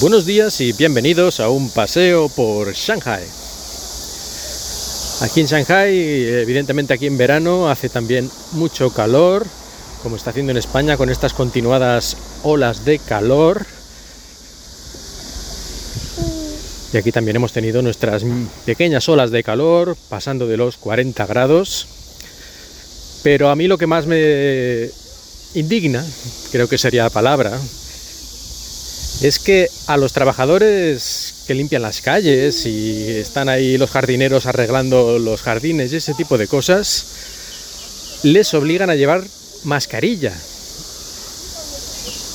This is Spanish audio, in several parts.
Buenos días y bienvenidos a un paseo por Shanghai. Aquí en Shanghai, evidentemente aquí en verano, hace también mucho calor, como está haciendo en España con estas continuadas olas de calor. Y aquí también hemos tenido nuestras pequeñas olas de calor, pasando de los 40 grados. Pero a mí lo que más me indigna, creo que sería la palabra, es que a los trabajadores que limpian las calles y están ahí los jardineros arreglando los jardines y ese tipo de cosas, les obligan a llevar mascarilla.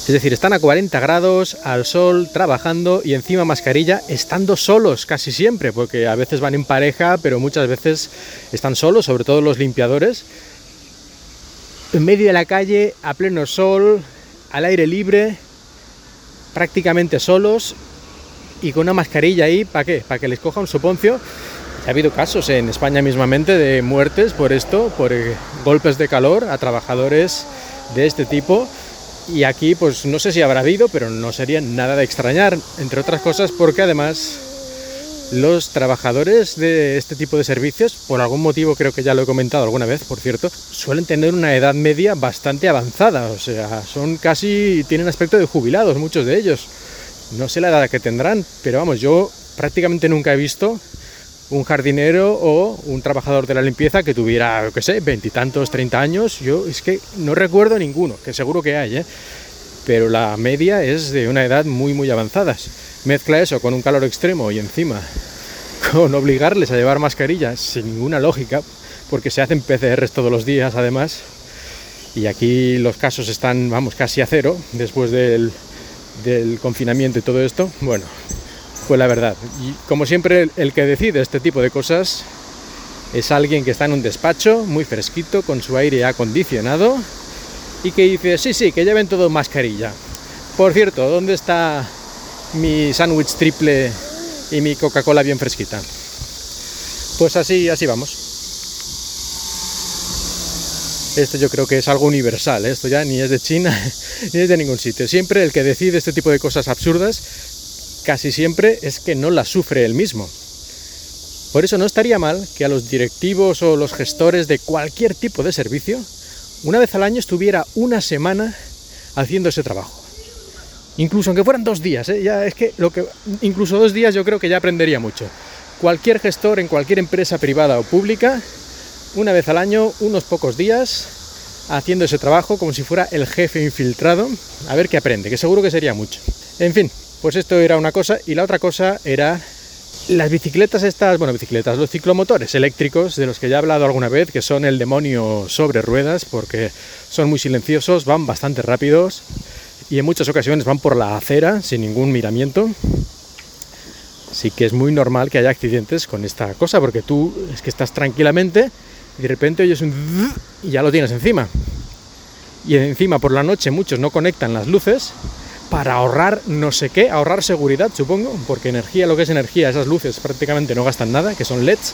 Es decir, están a 40 grados al sol trabajando y encima mascarilla estando solos casi siempre, porque a veces van en pareja, pero muchas veces están solos, sobre todo los limpiadores, en medio de la calle, a pleno sol, al aire libre, prácticamente solos y con una mascarilla ahí, ¿para qué? Para que les coja un soponcio. Ha habido casos en España mismamente de muertes por esto, por eh, golpes de calor a trabajadores de este tipo. Y aquí, pues no sé si habrá habido, pero no sería nada de extrañar, entre otras cosas porque además los trabajadores de este tipo de servicios, por algún motivo creo que ya lo he comentado alguna vez, por cierto, suelen tener una edad media bastante avanzada, o sea, son casi, tienen aspecto de jubilados muchos de ellos. No sé la edad que tendrán, pero vamos, yo prácticamente nunca he visto un jardinero o un trabajador de la limpieza que tuviera, qué sé, veintitantos, treinta años. Yo es que no recuerdo ninguno, que seguro que hay, ¿eh? pero la media es de una edad muy, muy avanzada. Mezcla eso con un calor extremo y encima con obligarles a llevar mascarillas sin ninguna lógica, porque se hacen PCRs todos los días además, y aquí los casos están, vamos, casi a cero después del, confinamiento y todo esto, bueno, fue la verdad. Y como siempre, el que decide este tipo de cosas es alguien que está en un despacho muy fresquito, con su aire acondicionado, y que dice, sí, sí, que lleven todo mascarilla. Por cierto, ¿dónde está mi sándwich triple y mi Coca-Cola bien fresquita. Pues así, así vamos. Esto yo creo que es algo universal, ¿eh? esto ya ni es de China ni es de ningún sitio. Siempre el que decide este tipo de cosas absurdas, casi siempre es que no las sufre él mismo. Por eso no estaría mal que a los directivos o los gestores de cualquier tipo de servicio, una vez al año estuviera una semana haciendo ese trabajo. Incluso aunque fueran dos días, ¿eh? ya es que lo que incluso dos días yo creo que ya aprendería mucho. Cualquier gestor en cualquier empresa privada o pública, una vez al año, unos pocos días, haciendo ese trabajo como si fuera el jefe infiltrado, a ver qué aprende, que seguro que sería mucho. En fin, pues esto era una cosa y la otra cosa era las bicicletas estas, bueno, bicicletas, los ciclomotores eléctricos de los que ya he hablado alguna vez, que son el demonio sobre ruedas porque son muy silenciosos, van bastante rápidos y en muchas ocasiones van por la acera sin ningún miramiento. Sí que es muy normal que haya accidentes con esta cosa, porque tú es que estás tranquilamente y de repente oyes un y ya lo tienes encima. Y encima por la noche muchos no conectan las luces para ahorrar no sé qué, ahorrar seguridad supongo, porque energía, lo que es energía, esas luces prácticamente no gastan nada, que son LEDs,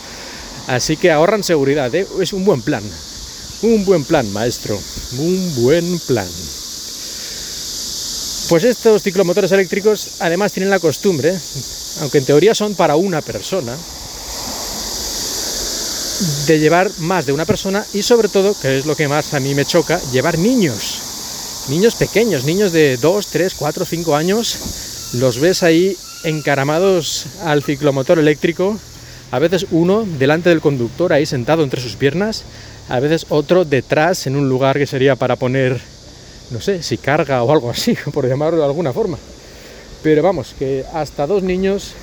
así que ahorran seguridad, ¿eh? es un buen plan, un buen plan maestro, un buen plan. Pues estos ciclomotores eléctricos además tienen la costumbre, aunque en teoría son para una persona, de llevar más de una persona y sobre todo, que es lo que más a mí me choca, llevar niños. Niños pequeños, niños de 2, 3, 4, 5 años, los ves ahí encaramados al ciclomotor eléctrico, a veces uno delante del conductor ahí sentado entre sus piernas, a veces otro detrás en un lugar que sería para poner no sé, si carga o algo así, por llamarlo de alguna forma. Pero vamos, que hasta dos niños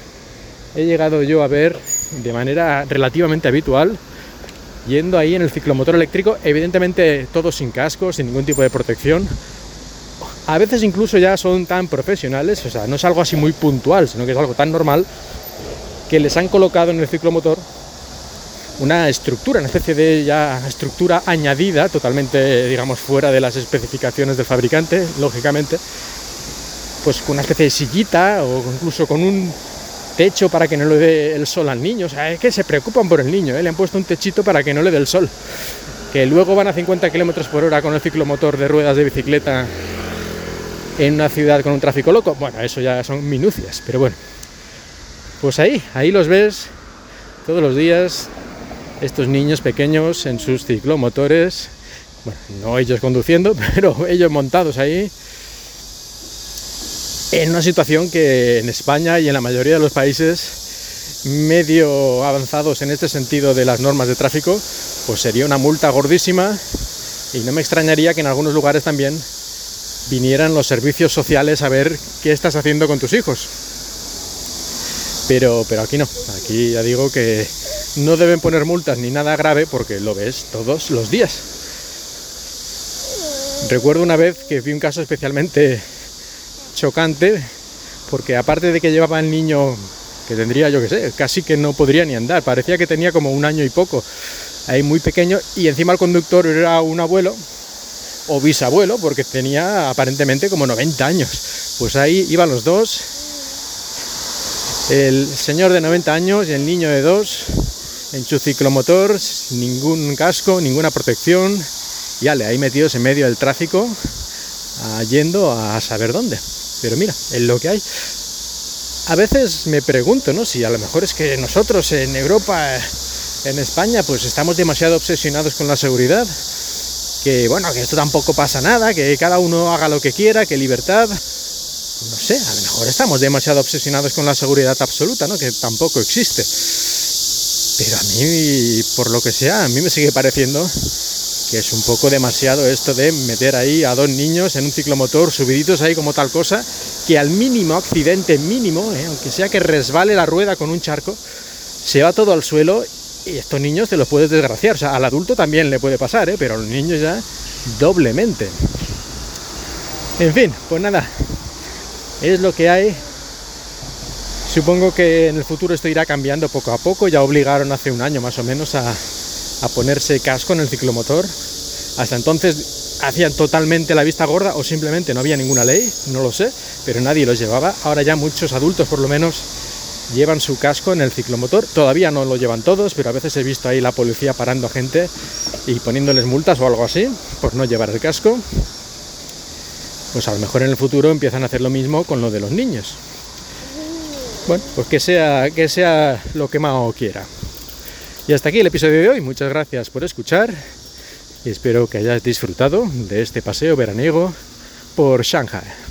he llegado yo a ver de manera relativamente habitual yendo ahí en el ciclomotor eléctrico, evidentemente todos sin casco, sin ningún tipo de protección. A veces incluso ya son tan profesionales, o sea, no es algo así muy puntual, sino que es algo tan normal que les han colocado en el ciclomotor una estructura, una especie de ya estructura añadida, totalmente, digamos, fuera de las especificaciones del fabricante, lógicamente, pues con una especie de sillita o incluso con un techo para que no le dé el sol al niño. O sea, es que se preocupan por el niño, ¿eh? le han puesto un techito para que no le dé el sol. Que luego van a 50 km por hora con el ciclomotor de ruedas de bicicleta en una ciudad con un tráfico loco. Bueno, eso ya son minucias, pero bueno. Pues ahí, ahí los ves todos los días, estos niños pequeños en sus ciclomotores, bueno, no ellos conduciendo, pero ellos montados ahí, en una situación que en España y en la mayoría de los países medio avanzados en este sentido de las normas de tráfico, pues sería una multa gordísima y no me extrañaría que en algunos lugares también vinieran los servicios sociales a ver qué estás haciendo con tus hijos. Pero, pero aquí no, aquí ya digo que no deben poner multas ni nada grave porque lo ves todos los días. Recuerdo una vez que vi un caso especialmente chocante porque aparte de que llevaba el niño que tendría yo que sé, casi que no podría ni andar, parecía que tenía como un año y poco, ahí muy pequeño y encima el conductor era un abuelo o bisabuelo porque tenía aparentemente como 90 años. Pues ahí iban los dos, el señor de 90 años y el niño de dos en su ciclomotor, ningún casco, ninguna protección, y ale, ahí metidos en medio del tráfico, yendo a saber dónde. Pero mira, es lo que hay. A veces me pregunto, ¿no? Si a lo mejor es que nosotros en Europa, en España, pues estamos demasiado obsesionados con la seguridad, que bueno, que esto tampoco pasa nada, que cada uno haga lo que quiera, que libertad. No sé, a lo mejor estamos demasiado obsesionados con la seguridad absoluta, ¿no? Que tampoco existe. Pero a mí, por lo que sea, a mí me sigue pareciendo que es un poco demasiado esto de meter ahí a dos niños en un ciclomotor subiditos ahí como tal cosa, que al mínimo accidente mínimo, ¿eh? aunque sea que resbale la rueda con un charco, se va todo al suelo y estos niños te los puedes desgraciar. O sea, al adulto también le puede pasar, ¿eh? pero a los niños ya doblemente. En fin, pues nada, es lo que hay. Supongo que en el futuro esto irá cambiando poco a poco. Ya obligaron hace un año más o menos a, ponerse casco en el ciclomotor. Hasta entonces hacían totalmente la vista gorda o simplemente no había ninguna ley, no lo sé, pero nadie los llevaba. Ahora ya muchos adultos por lo menos llevan su casco en el ciclomotor. Todavía no lo llevan todos, pero a veces he visto ahí la policía parando a gente y poniéndoles multas o algo así por no llevar el casco. Pues a lo mejor en el futuro empiezan a hacer lo mismo con lo de los niños. Bueno, pues que sea, que sea lo que Mao quiera. Y hasta aquí el episodio de hoy. Muchas gracias por escuchar y espero que hayas disfrutado de este paseo veraniego por Shanghai.